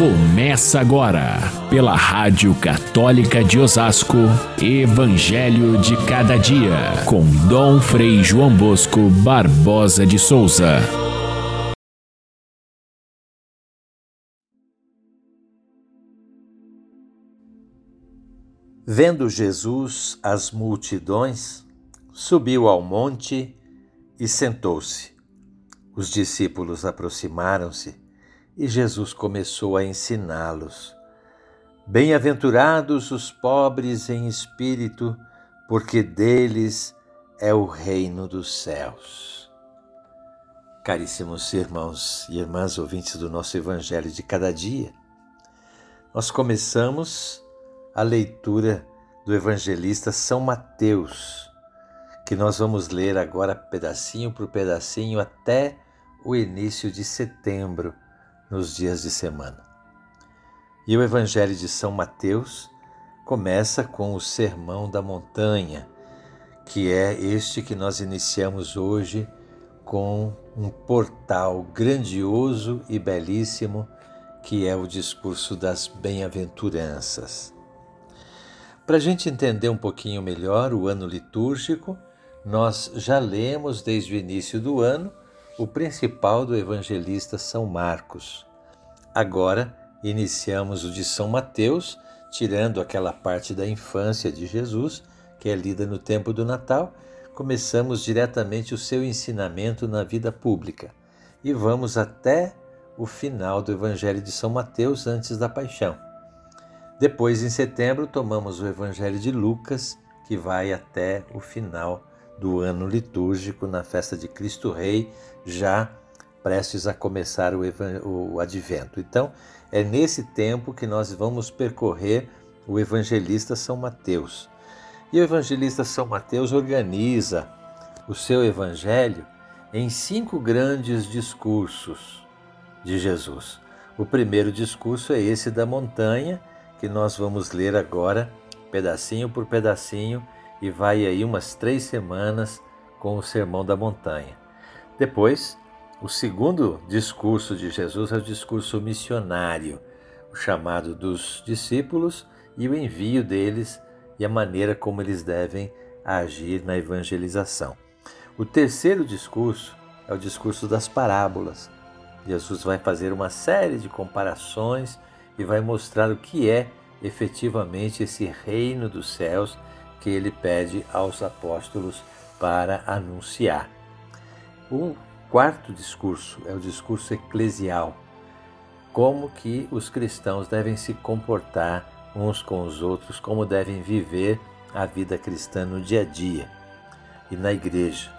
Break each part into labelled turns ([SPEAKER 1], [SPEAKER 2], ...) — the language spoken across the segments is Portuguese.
[SPEAKER 1] Começa agora, pela Rádio Católica de Osasco, Evangelho de Cada Dia, com Dom Frei João Bosco Barbosa de Souza.
[SPEAKER 2] Vendo Jesus as multidões, subiu ao monte e sentou-se. Os discípulos aproximaram-se e Jesus começou a ensiná-los. Bem-aventurados os pobres em espírito, porque deles é o reino dos céus. Caríssimos irmãos e irmãs ouvintes do nosso Evangelho de cada dia, nós começamos a leitura do evangelista São Mateus, que nós vamos ler agora pedacinho por pedacinho até o início de setembro nos dias de semana. E o Evangelho de São Mateus começa com o Sermão da Montanha, que é este que nós iniciamos hoje com um portal grandioso e belíssimo, que é o discurso das bem-aventuranças. Para a gente entender um pouquinho melhor o ano litúrgico, nós já lemos desde o início do ano o principal do evangelista São Marcos. Agora iniciamos o de São Mateus, tirando aquela parte da infância de Jesus, que é lida no tempo do Natal, começamos diretamente o seu ensinamento na vida pública e vamos até o final do Evangelho de São Mateus antes da paixão. Depois, em setembro, tomamos o Evangelho de Lucas, que vai até o final do ano litúrgico na festa de Cristo Rei, já prestes a começar o, o advento. Então, é nesse tempo que nós vamos percorrer o evangelista São Mateus. E o evangelista São Mateus organiza o seu evangelho em cinco grandes discursos de Jesus. O primeiro discurso é esse da montanha, que nós vamos ler agora, pedacinho por pedacinho, e vai aí umas três semanas com o Sermão da Montanha. Depois, o segundo discurso de Jesus é o discurso missionário, o chamado dos discípulos e o envio deles e a maneira como eles devem agir na evangelização. O terceiro discurso é o discurso das parábolas. Jesus vai fazer uma série de comparações e vai mostrar o que é efetivamente esse reino dos céus que ele pede aos apóstolos para anunciar. O quarto discurso é o discurso eclesial, como que os cristãos devem se comportar uns com os outros, como devem viver a vida cristã no dia a dia e na igreja.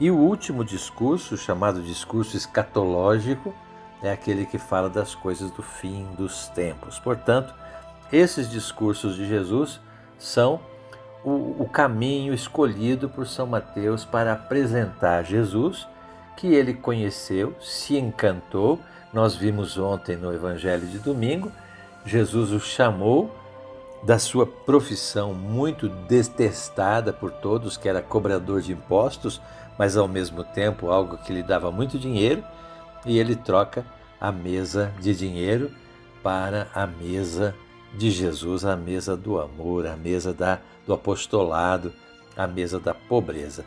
[SPEAKER 2] E o último discurso, chamado discurso escatológico, é aquele que fala das coisas do fim dos tempos. Portanto, esses discursos de Jesus são o, o caminho escolhido por São Mateus para apresentar Jesus, que ele conheceu, se encantou. Nós vimos ontem no Evangelho de domingo, Jesus o chamou da sua profissão muito detestada por todos, que era cobrador de impostos, mas ao mesmo tempo algo que lhe dava muito dinheiro, e ele troca a mesa de dinheiro para a mesa de Jesus, a mesa do amor, a mesa da do apostolado à mesa da pobreza.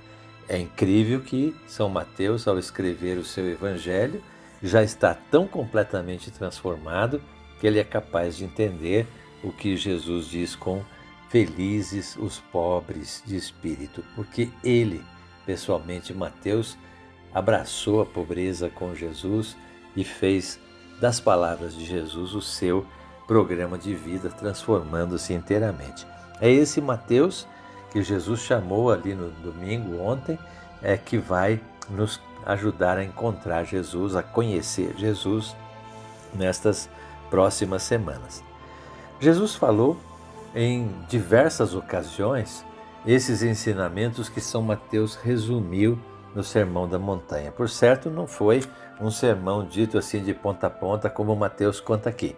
[SPEAKER 2] É incrível que São Mateus, ao escrever o seu evangelho, já está tão completamente transformado que ele é capaz de entender o que Jesus diz com felizes os pobres de espírito, porque ele, pessoalmente, Mateus, abraçou a pobreza com Jesus e fez das palavras de Jesus o seu programa de vida, transformando-se inteiramente. É esse Mateus que Jesus chamou ali no domingo ontem, é que vai nos ajudar a encontrar Jesus, a conhecer Jesus nestas próximas semanas. Jesus falou em diversas ocasiões esses ensinamentos que São Mateus resumiu no Sermão da Montanha. Por certo, não foi um sermão dito assim de ponta a ponta como Mateus conta aqui.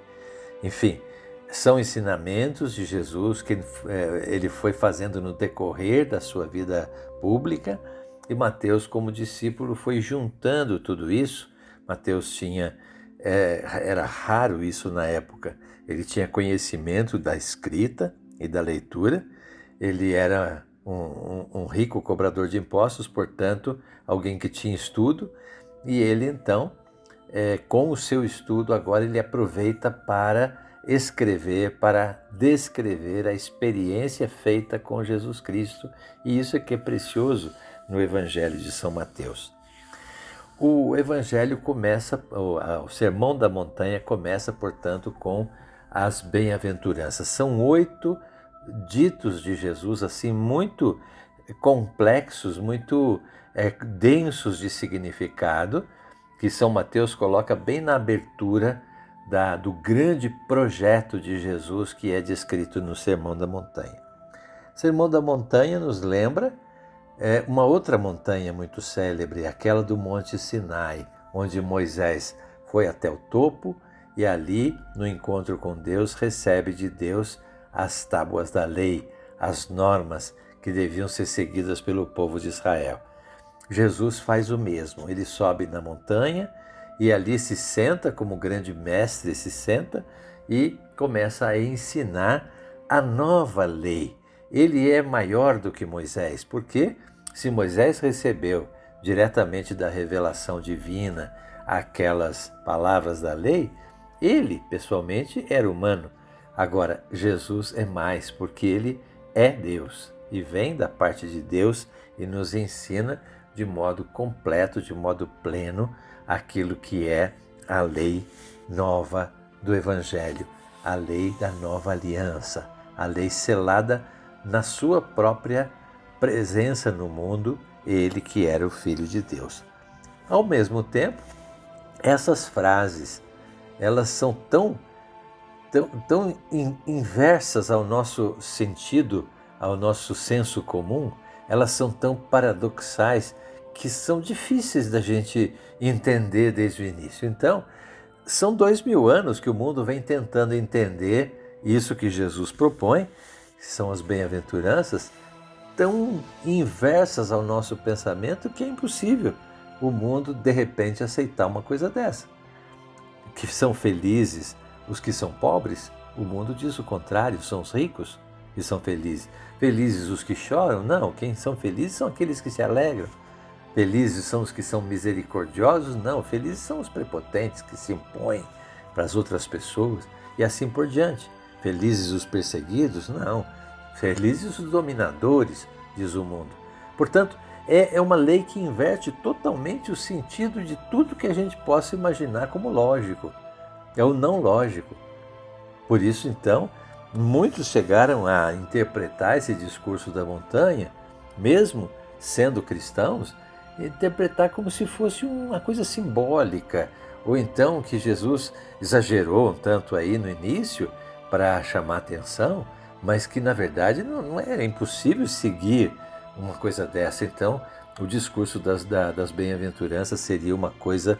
[SPEAKER 2] Enfim, são ensinamentos de Jesus que é, ele foi fazendo no decorrer da sua vida pública e Mateus, como discípulo, foi juntando tudo isso. Mateus tinha é, era raro isso na época. Ele tinha conhecimento da escrita e da leitura, ele era um, um, um rico cobrador de impostos, portanto, alguém que tinha estudo, e ele então, é, com o seu estudo, agora ele aproveita para escrever, para descrever a experiência feita com Jesus Cristo, e isso é que é precioso no Evangelho de São Mateus. O Evangelho começa, o Sermão da Montanha começa, portanto, com as bem-aventuranças. São oito ditos de Jesus, assim, muito complexos, muito é, densos de significado, que São Mateus coloca bem na abertura da, do grande projeto de Jesus que é descrito no Sermão da Montanha. Sermão da Montanha nos lembra é, uma outra montanha muito célebre, aquela do Monte Sinai, onde Moisés foi até o topo e ali, no encontro com Deus, recebe de Deus as tábuas da lei, as normas que deviam ser seguidas pelo povo de Israel. Jesus faz o mesmo, ele sobe na montanha e ali se senta como grande mestre, se senta e começa a ensinar a nova lei. Ele é maior do que Moisés, porque se Moisés recebeu diretamente da revelação divina aquelas palavras da lei, ele, pessoalmente, era humano. Agora, Jesus é mais, porque ele é Deus e vem da parte de Deus e nos ensina de modo completo, de modo pleno, aquilo que é a lei nova do Evangelho, a lei da nova aliança, a lei selada na sua própria presença no mundo, ele que era o Filho de Deus. Ao mesmo tempo, essas frases, elas são tão, tão, tão inversas ao nosso sentido, ao nosso senso comum, elas são tão paradoxais que são difíceis da gente entender desde o início. Então, são dois mil anos que o mundo vem tentando entender isso que Jesus propõe, que são as bem-aventuranças, tão inversas ao nosso pensamento que é impossível o mundo de repente aceitar uma coisa dessa. Que são felizes os que são pobres? O mundo diz o contrário, são os ricos que são felizes. Felizes os que choram? Não, quem são felizes são aqueles que se alegram. Felizes são os que são misericordiosos? Não, felizes são os prepotentes que se impõem para as outras pessoas e assim por diante. Felizes os perseguidos? Não, Felizes os dominadores, diz o mundo. Portanto, é, é uma lei que inverte totalmente o sentido de tudo que a gente possa imaginar como lógico. É o não lógico. Por isso, então, muitos chegaram a interpretar esse discurso da montanha, mesmo sendo cristãos, interpretar como se fosse uma coisa simbólica, ou então que Jesus exagerou um tanto aí no início para chamar atenção, mas que na verdade não, não é impossível seguir uma coisa dessa. Então, o discurso das, da, das bem-aventuranças seria uma coisa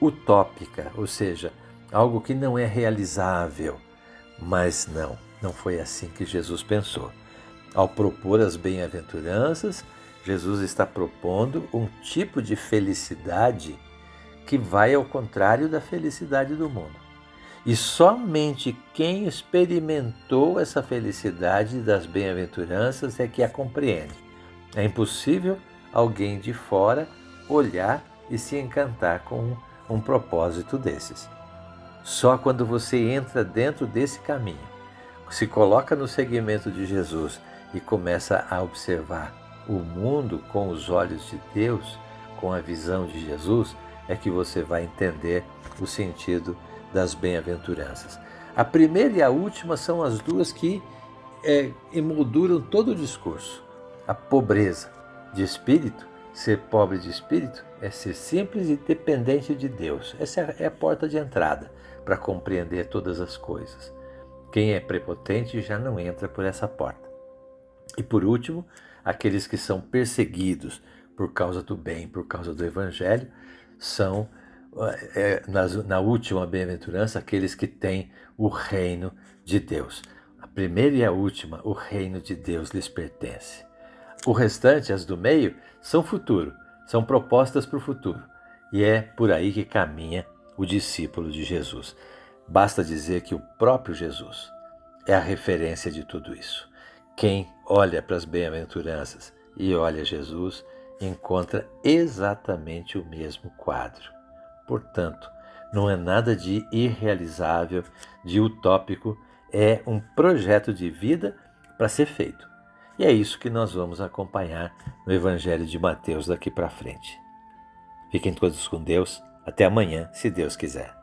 [SPEAKER 2] utópica, ou seja, algo que não é realizável. Mas não, não foi assim que Jesus pensou. Ao propor as bem-aventuranças, Jesus está propondo um tipo de felicidade que vai ao contrário da felicidade do mundo. E somente quem experimentou essa felicidade das bem-aventuranças é que a compreende. É impossível alguém de fora olhar e se encantar com um, um propósito desses. Só quando você entra dentro desse caminho, se coloca no segmento de Jesus e começa a observar o mundo com os olhos de Deus, com a visão de Jesus, é que você vai entender o sentido das bem-aventuranças. A primeira e a última são as duas que é, emolduram todo o discurso. A pobreza de espírito, ser pobre de espírito, é ser simples e dependente de Deus. Essa é a porta de entrada para compreender todas as coisas. Quem é prepotente já não entra por essa porta. E por último, aqueles que são perseguidos por causa do bem, por causa do evangelho, são é, na última bem-aventurança, aqueles que têm o reino de Deus. A primeira e a última, o reino de Deus lhes pertence. O restante, as do meio, são futuro, são propostas para o futuro. E é por aí que caminha o discípulo de Jesus. Basta dizer que o próprio Jesus é a referência de tudo isso. Quem olha para as bem-aventuranças e olha Jesus encontra exatamente o mesmo quadro. Portanto, não é nada de irrealizável, de utópico, é um projeto de vida para ser feito. E é isso que nós vamos acompanhar no Evangelho de Mateus daqui para frente. Fiquem todos com Deus. Até amanhã, se Deus quiser.